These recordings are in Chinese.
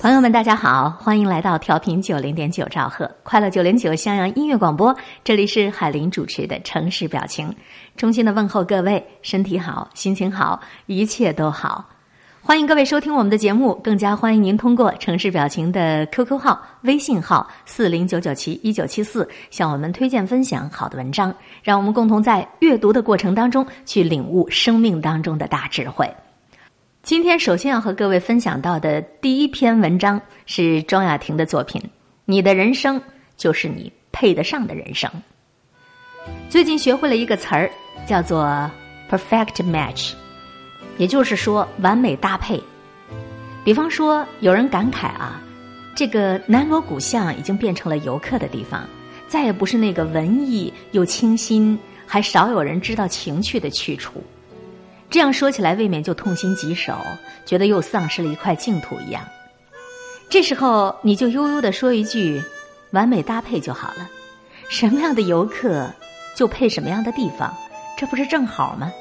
朋友们，大家好，欢迎来到调频九零点九兆赫快乐九零九襄阳音乐广播，这里是海林主持的城市表情，衷心的问候各位，身体好，心情好，一切都好。欢迎各位收听我们的节目，更加欢迎您通过城市表情的 QQ 号、微信号四零九九七一九七四向我们推荐分享好的文章，让我们共同在阅读的过程当中去领悟生命当中的大智慧。今天首先要和各位分享到的第一篇文章是庄雅婷的作品《你的人生就是你配得上的人生》。最近学会了一个词儿，叫做 “perfect match”，也就是说完美搭配。比方说，有人感慨啊，这个南锣鼓巷已经变成了游客的地方，再也不是那个文艺又清新，还少有人知道情趣的去处。这样说起来，未免就痛心疾首，觉得又丧失了一块净土一样。这时候，你就悠悠地说一句：“完美搭配就好了。”什么样的游客就配什么样的地方，这不是正好吗？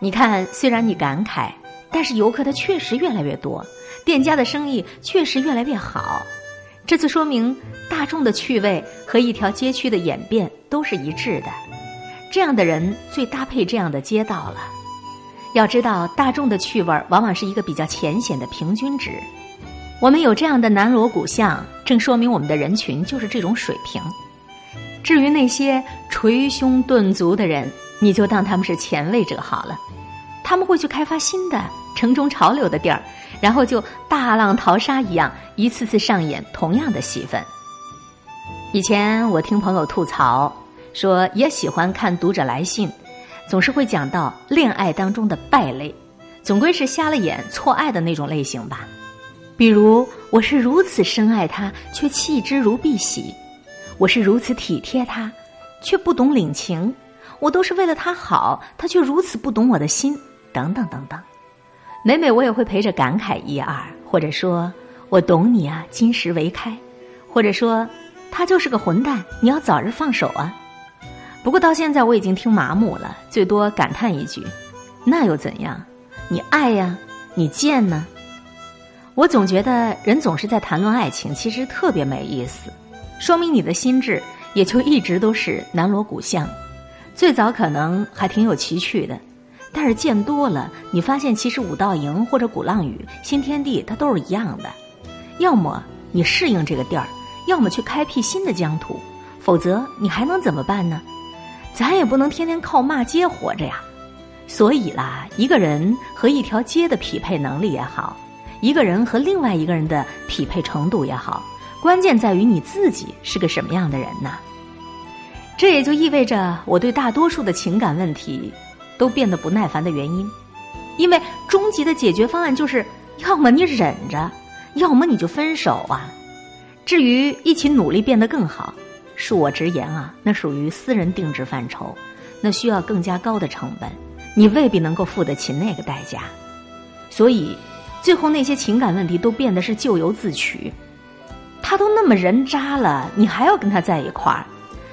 你看，虽然你感慨，但是游客他确实越来越多，店家的生意确实越来越好。这就说明大众的趣味和一条街区的演变都是一致的。这样的人最搭配这样的街道了。要知道，大众的趣味往往是一个比较浅显的平均值。我们有这样的南锣鼓巷，正说明我们的人群就是这种水平。至于那些捶胸顿足的人，你就当他们是前卫者好了。他们会去开发新的城中潮流的地儿，然后就大浪淘沙一样，一次次上演同样的戏份。以前我听朋友吐槽说，也喜欢看读者来信。总是会讲到恋爱当中的败类，总归是瞎了眼错爱的那种类型吧。比如，我是如此深爱他，却弃之如敝屣；我是如此体贴他，却不懂领情；我都是为了他好，他却如此不懂我的心，等等等等。每每我也会陪着感慨一二，或者说我懂你啊，金石为开；或者说他就是个混蛋，你要早日放手啊。不过到现在我已经听麻木了，最多感叹一句：“那又怎样？你爱呀，你贱呢？”我总觉得人总是在谈论爱情，其实特别没意思，说明你的心智也就一直都是南锣鼓巷。最早可能还挺有奇趣的，但是见多了，你发现其实五道营或者鼓浪屿、新天地它都是一样的。要么你适应这个地儿，要么去开辟新的疆土，否则你还能怎么办呢？咱也不能天天靠骂街活着呀，所以啦，一个人和一条街的匹配能力也好，一个人和另外一个人的匹配程度也好，关键在于你自己是个什么样的人呐。这也就意味着我对大多数的情感问题都变得不耐烦的原因，因为终极的解决方案就是要么你忍着，要么你就分手啊。至于一起努力变得更好。恕我直言啊，那属于私人定制范畴，那需要更加高的成本，你未必能够付得起那个代价。所以，最后那些情感问题都变得是咎由自取。他都那么人渣了，你还要跟他在一块儿？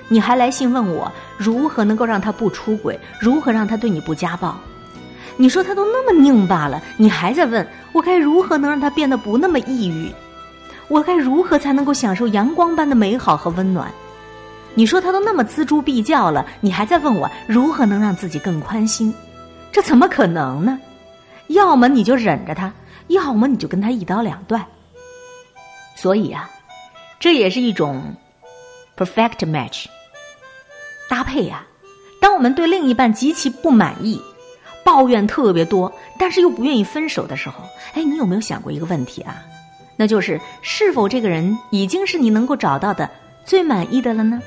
你还来信问我如何能够让他不出轨，如何让他对你不家暴？你说他都那么拧巴了，你还在问我该如何能让他变得不那么抑郁？我该如何才能够享受阳光般的美好和温暖？你说他都那么锱铢必较了，你还在问我如何能让自己更宽心？这怎么可能呢？要么你就忍着他，要么你就跟他一刀两断。所以啊，这也是一种 perfect match 搭配呀。当我们对另一半极其不满意，抱怨特别多，但是又不愿意分手的时候，哎，你有没有想过一个问题啊？那就是是否这个人已经是你能够找到的最满意的了呢？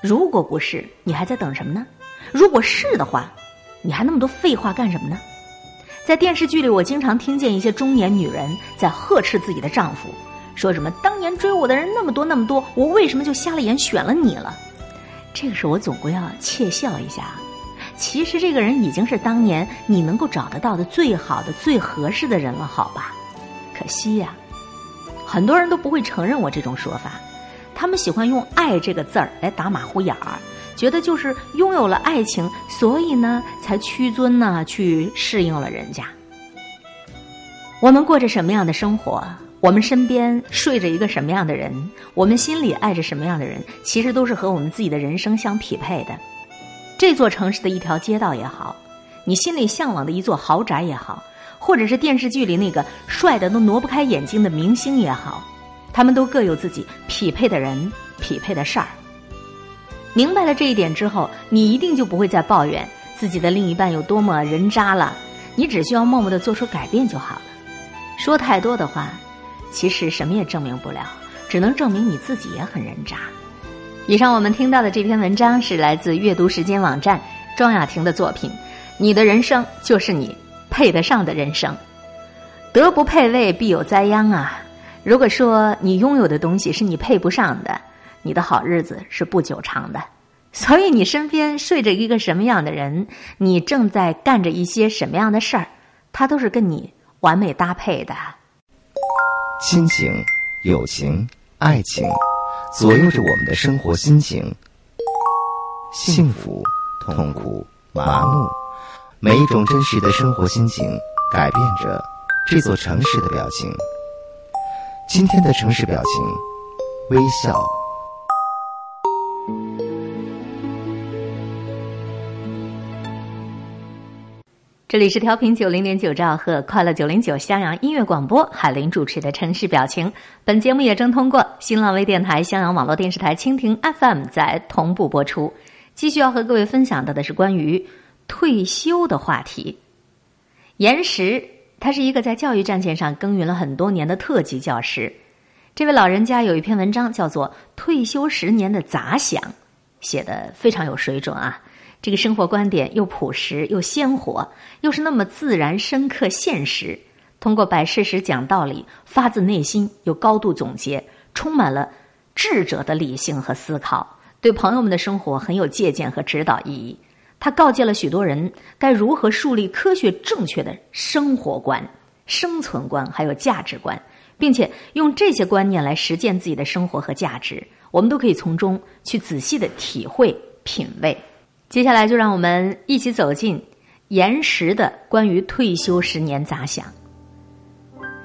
如果不是，你还在等什么呢？如果是的话，你还那么多废话干什么呢？在电视剧里，我经常听见一些中年女人在呵斥自己的丈夫，说什么“当年追我的人那么多那么多，我为什么就瞎了眼选了你了？”这个时候，我总归要窃笑一下。其实，这个人已经是当年你能够找得到的最好的、最合适的人了，好吧？可惜呀，很多人都不会承认我这种说法。他们喜欢用“爱”这个字儿来打马虎眼儿，觉得就是拥有了爱情，所以呢才屈尊呢去适应了人家。我们过着什么样的生活，我们身边睡着一个什么样的人，我们心里爱着什么样的人，其实都是和我们自己的人生相匹配的。这座城市的一条街道也好，你心里向往的一座豪宅也好，或者是电视剧里那个帅的都挪不开眼睛的明星也好，他们都各有自己匹配的人、匹配的事儿。明白了这一点之后，你一定就不会再抱怨自己的另一半有多么人渣了。你只需要默默的做出改变就好了。说太多的话。其实什么也证明不了，只能证明你自己也很人渣。以上我们听到的这篇文章是来自阅读时间网站庄雅婷的作品。你的人生就是你配得上的人生，德不配位必有灾殃啊！如果说你拥有的东西是你配不上的，你的好日子是不久长的。所以你身边睡着一个什么样的人，你正在干着一些什么样的事儿，他都是跟你完美搭配的。亲情、友情、爱情，左右着我们的生活心情。幸福、痛苦、麻木，每一种真实的生活心情，改变着这座城市的表情。今天的城市表情，微笑。这里是调频九零点九兆赫快乐九零九襄阳音乐广播，海林主持的城市表情。本节目也正通过新浪微电台、襄阳网络电视台、蜻蜓 FM 在同步播出。继续要和各位分享到的是关于退休的话题。延时，他是一个在教育战线上耕耘了很多年的特级教师。这位老人家有一篇文章叫做《退休十年的杂想》，写的非常有水准啊。这个生活观点又朴实又鲜活，又是那么自然、深刻、现实。通过摆事实、讲道理，发自内心又高度总结，充满了智者的理性和思考，对朋友们的生活很有借鉴和指导意义。他告诫了许多人该如何树立科学正确的生活观、生存观，还有价值观，并且用这些观念来实践自己的生活和价值。我们都可以从中去仔细的体会、品味。接下来就让我们一起走进严实的关于退休十年杂想。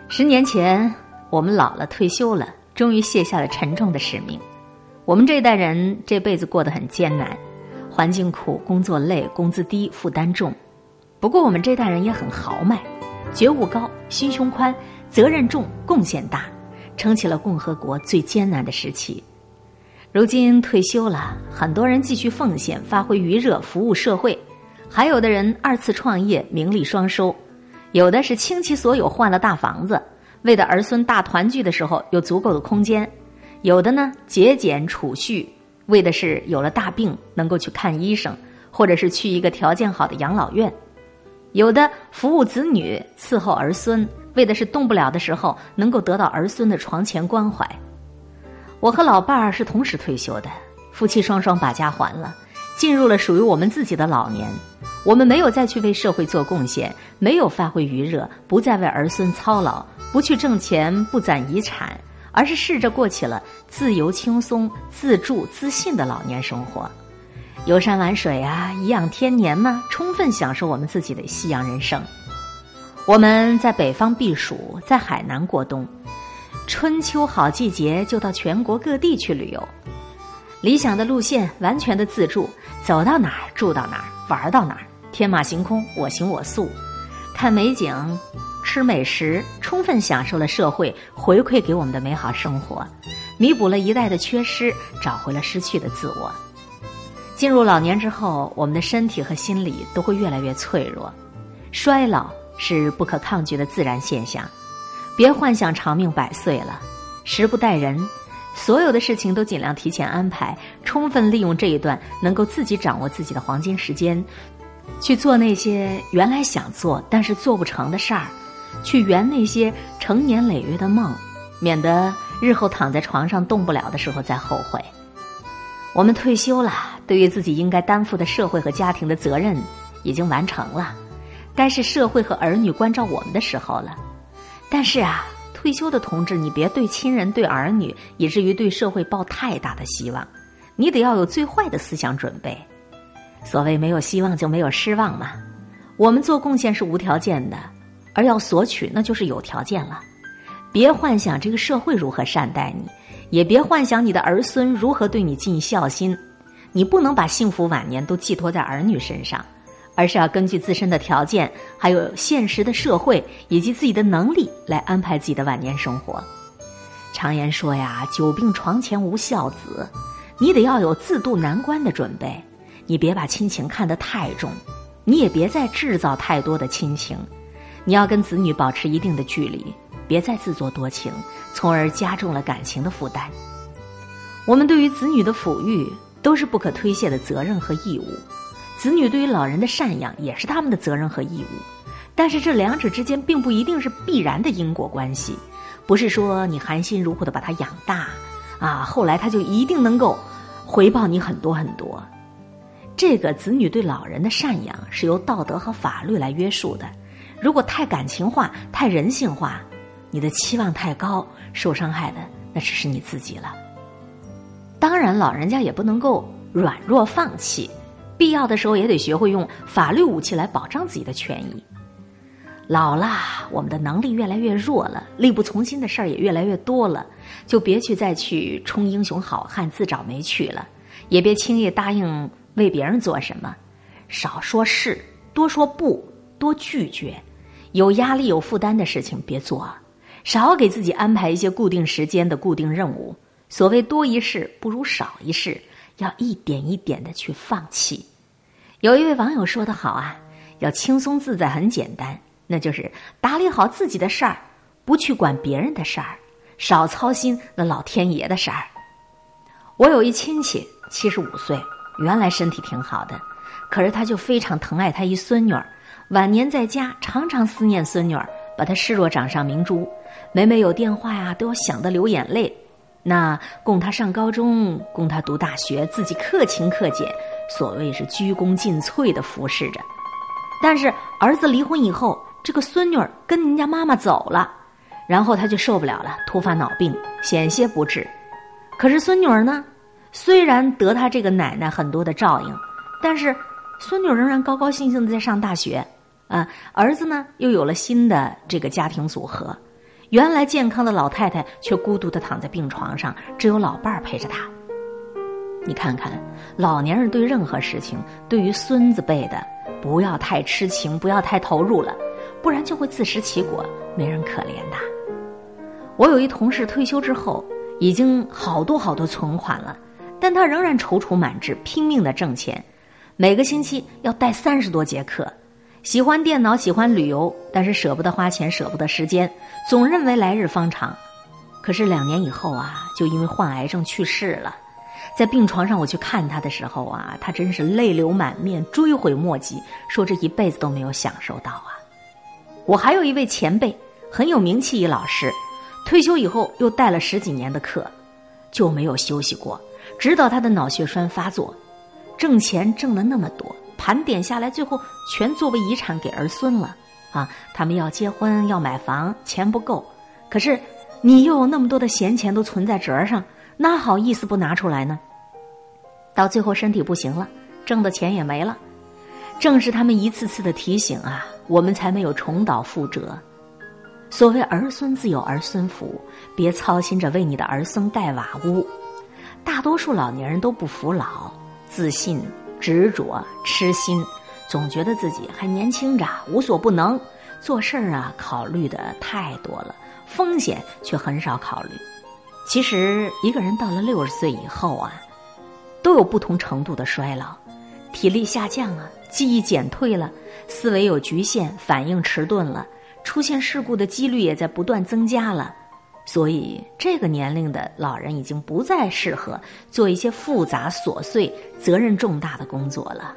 十年前，我们老了，退休了，终于卸下了沉重的使命。我们这一代人这辈子过得很艰难，环境苦，工作累，工资低，负担重。不过我们这代人也很豪迈，觉悟高，心胸宽，责任重，贡献大，撑起了共和国最艰难的时期。如今退休了，很多人继续奉献、发挥余热、服务社会；还有的人二次创业，名利双收；有的是倾其所有换了大房子，为的儿孙大团聚的时候有足够的空间；有的呢节俭储蓄，为的是有了大病能够去看医生，或者是去一个条件好的养老院；有的服务子女、伺候儿孙，为的是动不了的时候能够得到儿孙的床前关怀。我和老伴儿是同时退休的，夫妻双双把家还了，进入了属于我们自己的老年。我们没有再去为社会做贡献，没有发挥余热，不再为儿孙操劳，不去挣钱，不攒遗产，而是试着过起了自由、轻松、自助、自信的老年生活。游山玩水啊，颐养天年嘛，充分享受我们自己的夕阳人生。我们在北方避暑，在海南过冬。春秋好季节，就到全国各地去旅游。理想的路线，完全的自助，走到哪儿住到哪儿，玩到哪儿，天马行空，我行我素，看美景，吃美食，充分享受了社会回馈给我们的美好生活，弥补了一代的缺失，找回了失去的自我。进入老年之后，我们的身体和心理都会越来越脆弱，衰老是不可抗拒的自然现象。别幻想长命百岁了，时不待人，所有的事情都尽量提前安排，充分利用这一段能够自己掌握自己的黄金时间，去做那些原来想做但是做不成的事儿，去圆那些成年累月的梦，免得日后躺在床上动不了的时候再后悔。我们退休了，对于自己应该担负的社会和家庭的责任已经完成了，该是社会和儿女关照我们的时候了。但是啊，退休的同志，你别对亲人、对儿女，以至于对社会抱太大的希望。你得要有最坏的思想准备。所谓没有希望就没有失望嘛。我们做贡献是无条件的，而要索取那就是有条件了。别幻想这个社会如何善待你，也别幻想你的儿孙如何对你尽孝心。你不能把幸福晚年都寄托在儿女身上，而是要根据自身的条件，还有现实的社会以及自己的能力来安排自己的晚年生活。常言说呀，“久病床前无孝子”，你得要有自渡难关的准备。你别把亲情看得太重，你也别再制造太多的亲情。你要跟子女保持一定的距离，别再自作多情，从而加重了感情的负担。我们对于子女的抚育。都是不可推卸的责任和义务，子女对于老人的赡养也是他们的责任和义务，但是这两者之间并不一定是必然的因果关系，不是说你含辛茹苦的把他养大，啊，后来他就一定能够回报你很多很多。这个子女对老人的赡养是由道德和法律来约束的，如果太感情化、太人性化，你的期望太高，受伤害的那只是你自己了。当然，老人家也不能够软弱放弃，必要的时候也得学会用法律武器来保障自己的权益。老了，我们的能力越来越弱了，力不从心的事儿也越来越多了，就别去再去充英雄好汉、自找没趣了，也别轻易答应为别人做什么，少说是，多说不，多拒绝，有压力、有负担的事情别做，少给自己安排一些固定时间的固定任务。所谓多一事不如少一事，要一点一点的去放弃。有一位网友说的好啊，要轻松自在很简单，那就是打理好自己的事儿，不去管别人的事儿，少操心那老天爷的事儿。我有一亲戚七十五岁，原来身体挺好的，可是他就非常疼爱他一孙女儿，晚年在家常常思念孙女儿，把她视若掌上明珠，每每有电话呀，都要想得流眼泪。那供她上高中，供她读大学，自己克勤克俭，所谓是鞠躬尽瘁的服侍着。但是儿子离婚以后，这个孙女儿跟人家妈妈走了，然后他就受不了了，突发脑病，险些不治。可是孙女儿呢，虽然得他这个奶奶很多的照应，但是孙女儿仍然高高兴兴的在上大学，啊，儿子呢又有了新的这个家庭组合。原来健康的老太太却孤独的躺在病床上，只有老伴儿陪着她。你看看，老年人对任何事情，对于孙子辈的，不要太痴情，不要太投入了，不然就会自食其果，没人可怜的。我有一同事退休之后，已经好多好多存款了，但他仍然踌躇满志，拼命的挣钱，每个星期要带三十多节课。喜欢电脑，喜欢旅游，但是舍不得花钱，舍不得时间，总认为来日方长。可是两年以后啊，就因为患癌症去世了。在病床上，我去看他的时候啊，他真是泪流满面，追悔莫及，说这一辈子都没有享受到啊。我还有一位前辈，很有名气一老师，退休以后又带了十几年的课，就没有休息过，直到他的脑血栓发作，挣钱挣了那么多。盘点下来，最后全作为遗产给儿孙了，啊，他们要结婚要买房，钱不够，可是你又有那么多的闲钱都存在折上，哪好意思不拿出来呢？到最后身体不行了，挣的钱也没了，正是他们一次次的提醒啊，我们才没有重蹈覆辙。所谓儿孙自有儿孙福，别操心着为你的儿孙盖瓦屋。大多数老年人都不服老，自信。执着、痴心，总觉得自己还年轻着，无所不能。做事儿啊，考虑的太多了，风险却很少考虑。其实，一个人到了六十岁以后啊，都有不同程度的衰老，体力下降了，记忆减退了，思维有局限，反应迟钝了，出现事故的几率也在不断增加了。所以，这个年龄的老人已经不再适合做一些复杂琐碎、责任重大的工作了。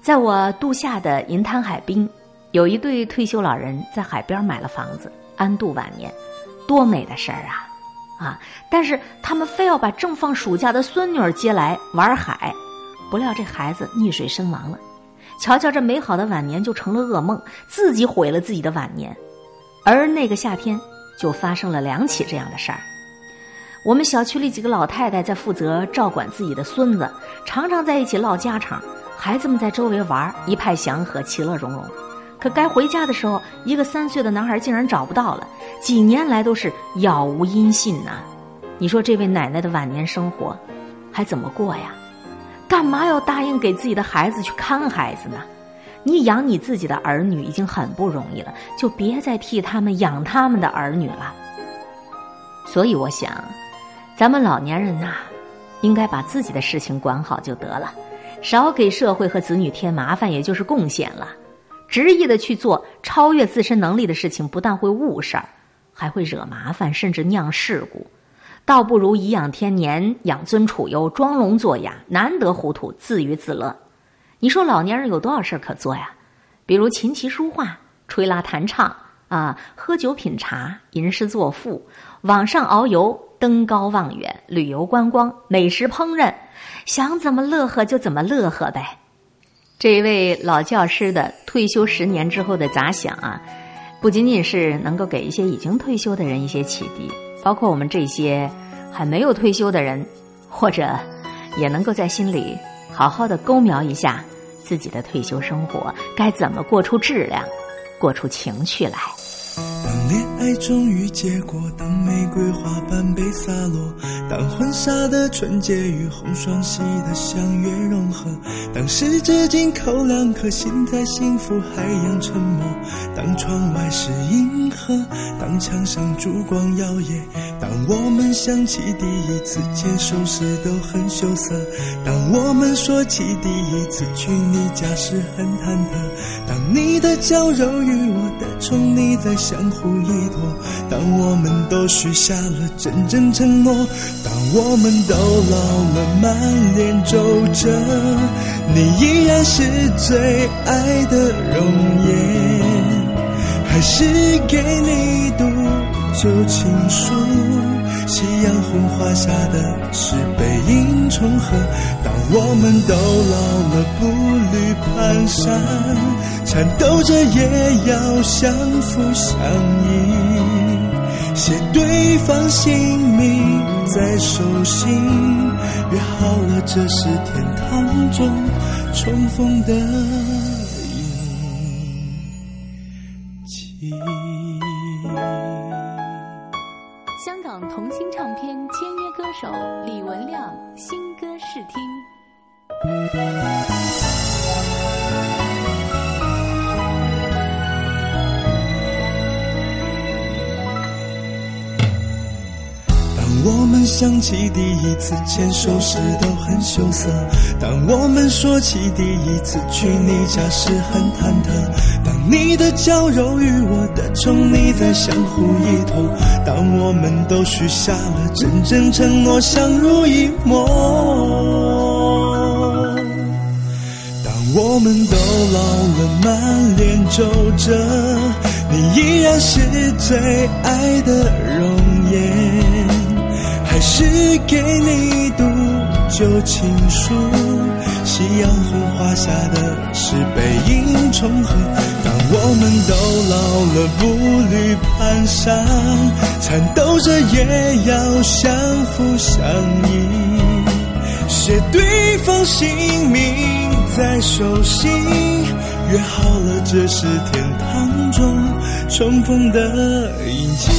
在我度夏的银滩海滨，有一对退休老人在海边买了房子，安度晚年，多美的事儿啊！啊！但是他们非要把正放暑假的孙女儿接来玩海，不料这孩子溺水身亡了。瞧瞧，这美好的晚年就成了噩梦，自己毁了自己的晚年。而那个夏天。就发生了两起这样的事儿。我们小区里几个老太太在负责照管自己的孙子，常常在一起唠家常，孩子们在周围玩，一派祥和，其乐融融。可该回家的时候，一个三岁的男孩竟然找不到了，几年来都是杳无音信呐。你说这位奶奶的晚年生活还怎么过呀？干嘛要答应给自己的孩子去看孩子呢？你养你自己的儿女已经很不容易了，就别再替他们养他们的儿女了。所以我想，咱们老年人呐，应该把自己的事情管好就得了，少给社会和子女添麻烦，也就是贡献了。执意的去做超越自身能力的事情，不但会误事儿，还会惹麻烦，甚至酿事故。倒不如颐养天年，养尊处优，装聋作哑，难得糊涂，自娱自乐。你说老年人有多少事儿可做呀？比如琴棋书画、吹拉弹唱啊，喝酒品茶、吟诗作赋、网上遨游、登高望远、旅游观光、美食烹饪，想怎么乐呵就怎么乐呵呗。这一位老教师的退休十年之后的杂想啊，不仅仅是能够给一些已经退休的人一些启迪，包括我们这些还没有退休的人，或者也能够在心里好好的勾描一下。自己的退休生活该怎么过出质量，过出情趣来？当恋爱终于结果，等玫瑰花瓣被洒落，当婚纱的纯洁与红双喜的相约融合，当十指紧扣两颗心在幸福海洋沉没，当窗外是银河，当墙上烛光摇曳，当我们想起第一次牵手时都很羞涩，当我们说起第一次去你家时很忐忑，当你的娇柔与我的宠溺在相。互依托。当我们都许下了真正承诺，当我们都老了，满脸皱褶，你依然是最爱的容颜，还是给你读旧情书？夕阳红花下的是背影重合。当我们都老了，步履蹒跚，颤抖着也要相扶相依，写对方姓名在手心，约好了这是天堂中重逢的。次牵手时都很羞涩，当我们说起第一次去你家时很忐忑，当你的娇柔与我的宠溺在相互依托，当我们都许下了真正承诺相濡以沫，当我们都老了满脸皱褶，你依然是最爱的人。是给你读旧情书，夕阳红花下的是背影重合。当我们都老了，步履蹒跚，颤抖着也要相扶相依，写对方姓名在手心，约好了这是天堂中重逢的印记。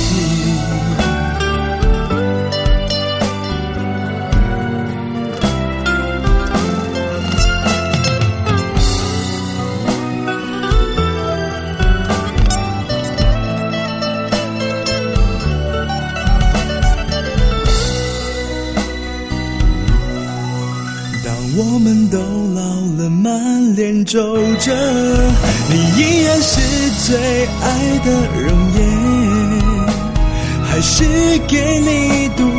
皱着，你依然是最爱的容颜，还是给你读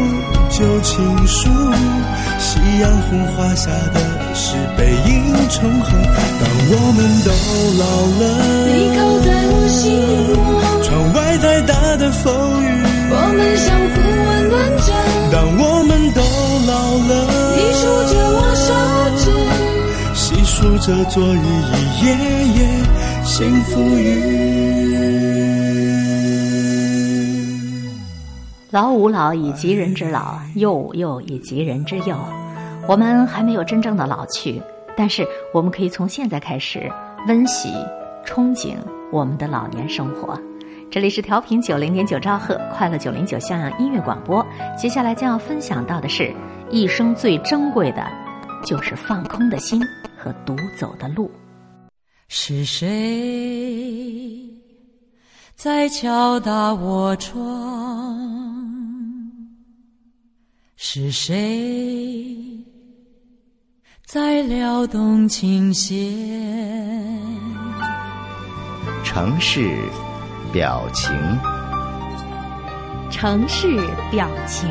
旧情书？夕阳红花下的是背影重合。当我们都老了，你靠在我心窝，窗外再大的风雨，我们相互温暖着。当我们都老了，你说着。数着昨日一夜夜幸福老吾老以及人之老，幼吾幼以及人之幼。我们还没有真正的老去，但是我们可以从现在开始温习憧憬我们的老年生活。这里是调频九零点九兆赫，快乐九零九向阳音乐广播。接下来将要分享到的是，一生最珍贵的，就是放空的心和独走的路。是谁在敲打我窗？是谁在撩动琴弦？城市表情，城市表情。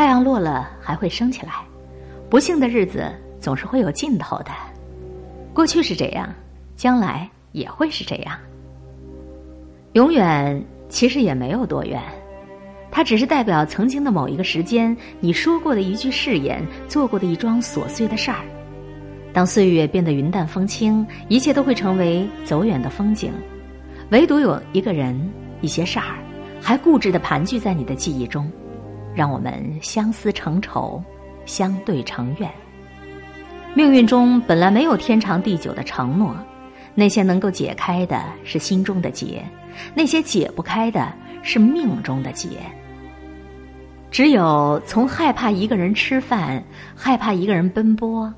太阳落了还会升起来，不幸的日子总是会有尽头的。过去是这样，将来也会是这样。永远其实也没有多远，它只是代表曾经的某一个时间，你说过的一句誓言，做过的一桩琐碎的事儿。当岁月变得云淡风轻，一切都会成为走远的风景，唯独有一个人、一些事儿，还固执的盘踞在你的记忆中。让我们相思成仇，相对成怨。命运中本来没有天长地久的承诺，那些能够解开的是心中的结，那些解不开的是命中的结。只有从害怕一个人吃饭、害怕一个人奔波，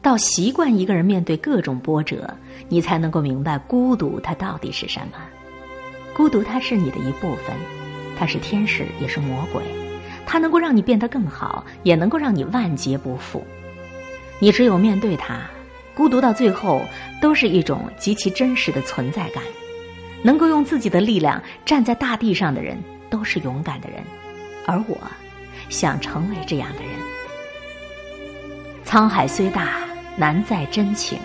到习惯一个人面对各种波折，你才能够明白孤独它到底是什么。孤独它是你的一部分，它是天使也是魔鬼。它能够让你变得更好，也能够让你万劫不复。你只有面对它，孤独到最后都是一种极其真实的存在感。能够用自己的力量站在大地上的人，都是勇敢的人。而我，想成为这样的人。沧海虽大，难在真情；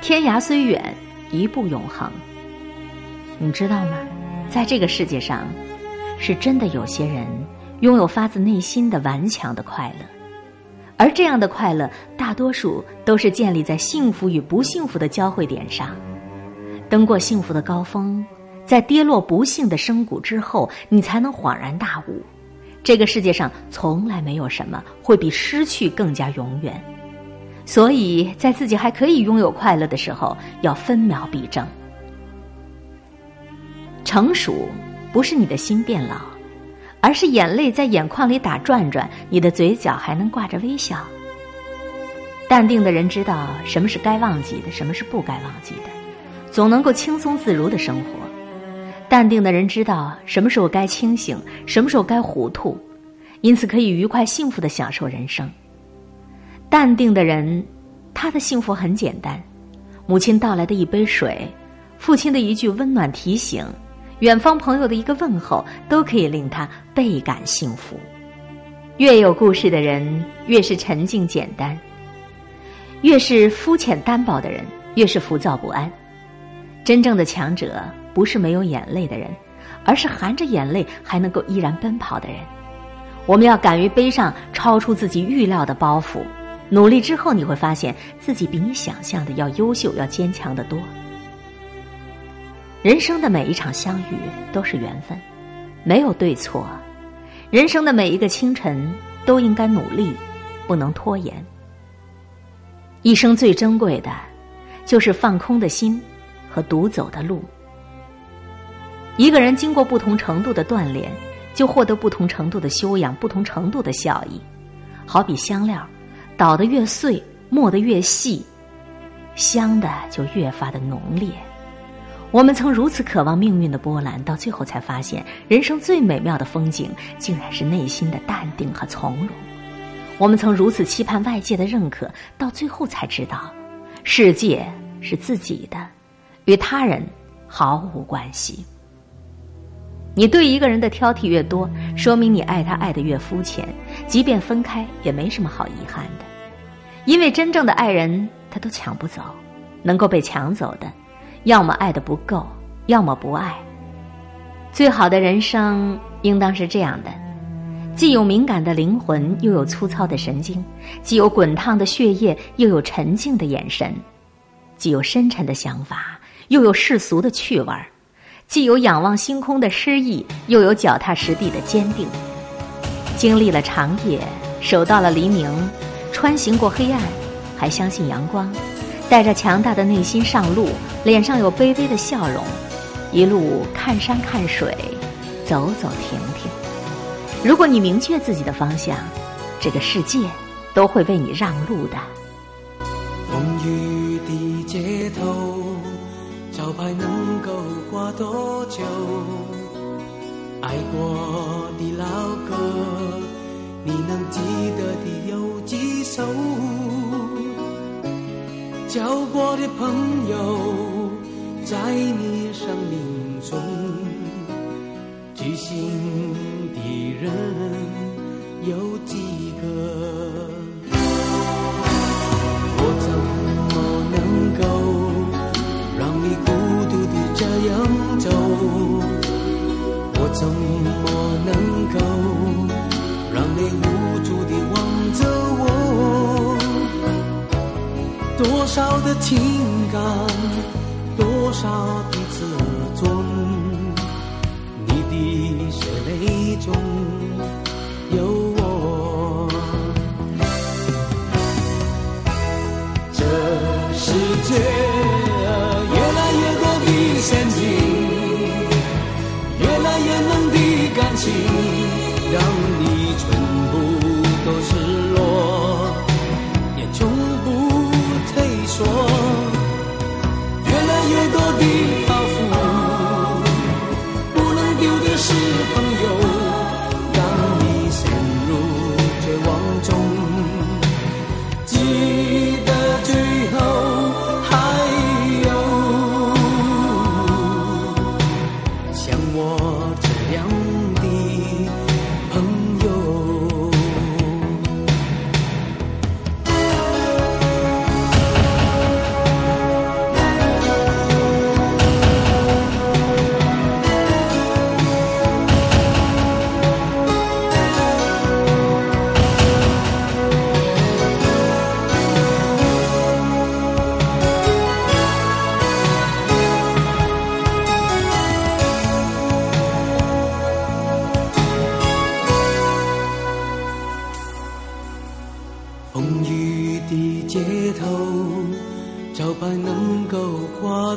天涯虽远，一步永恒。你知道吗？在这个世界上，是真的有些人。拥有发自内心的顽强的快乐，而这样的快乐，大多数都是建立在幸福与不幸福的交汇点上。登过幸福的高峰，在跌落不幸的深谷之后，你才能恍然大悟：这个世界上从来没有什么会比失去更加永远。所以在自己还可以拥有快乐的时候，要分秒必争。成熟不是你的心变老。而是眼泪在眼眶里打转转，你的嘴角还能挂着微笑。淡定的人知道什么是该忘记的，什么是不该忘记的，总能够轻松自如的生活。淡定的人知道什么时候该清醒，什么时候该糊涂，因此可以愉快幸福的享受人生。淡定的人，他的幸福很简单：母亲倒来的一杯水，父亲的一句温暖提醒。远方朋友的一个问候，都可以令他倍感幸福。越有故事的人，越是沉静简单；越是肤浅单薄的人，越是浮躁不安。真正的强者，不是没有眼泪的人，而是含着眼泪还能够依然奔跑的人。我们要敢于背上超出自己预料的包袱，努力之后，你会发现自己比你想象的要优秀、要坚强的多。人生的每一场相遇都是缘分，没有对错。人生的每一个清晨都应该努力，不能拖延。一生最珍贵的，就是放空的心和独走的路。一个人经过不同程度的锻炼，就获得不同程度的修养，不同程度的效益。好比香料，捣得越碎，磨得越细，香的就越发的浓烈。我们曾如此渴望命运的波澜，到最后才发现，人生最美妙的风景，竟然是内心的淡定和从容。我们曾如此期盼外界的认可，到最后才知道，世界是自己的，与他人毫无关系。你对一个人的挑剔越多，说明你爱他爱的越肤浅。即便分开，也没什么好遗憾的，因为真正的爱人，他都抢不走，能够被抢走的。要么爱的不够，要么不爱。最好的人生应当是这样的：既有敏感的灵魂，又有粗糙的神经；既有滚烫的血液，又有沉静的眼神；既有深沉的想法，又有世俗的趣味儿；既有仰望星空的诗意，又有脚踏实地的坚定。经历了长夜，守到了黎明，穿行过黑暗，还相信阳光。带着强大的内心上路，脸上有卑微的笑容，一路看山看水，走走停停。如果你明确自己的方向，这个世界都会为你让路的。风雨的街头，招牌能够挂多久？爱过的老歌，你能记得的有交过的朋友，在你生命中，知心的人有几个？我怎么能够让你孤独的这样走？我怎么少的情感，多少的自尊，你的血泪中有我。这世界越来越多的陷阱，越来越浓的感情，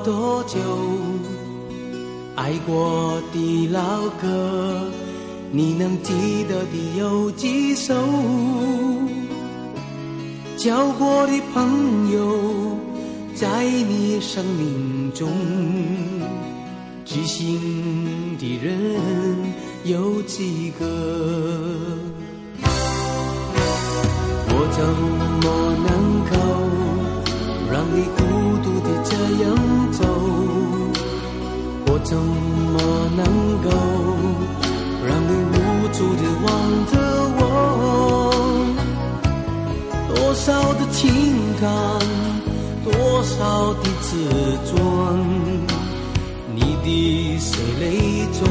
多久？爱过的老歌，你能记得的有几首？交过的朋友，在你生命中，知心的人有几个？我怎么能够让你这样走？我怎么能够让你无助的望着我？多少的情感，多少的自尊，你的血泪中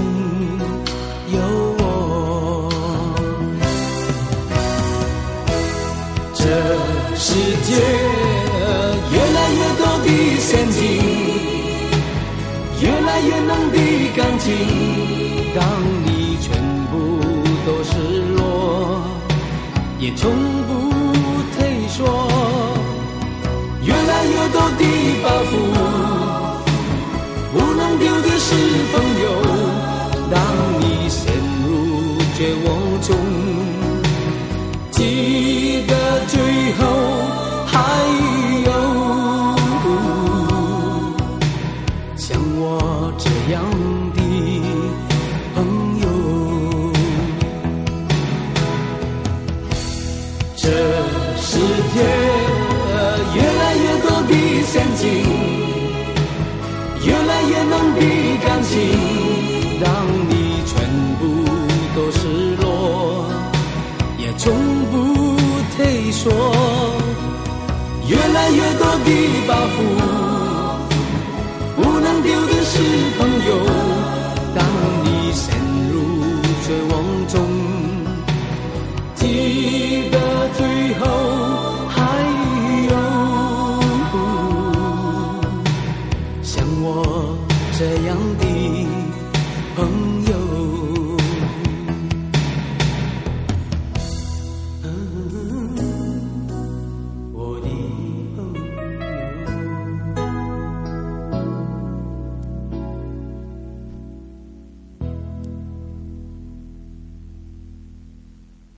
从不退缩。越来越多的包袱，不能丢的是朋友，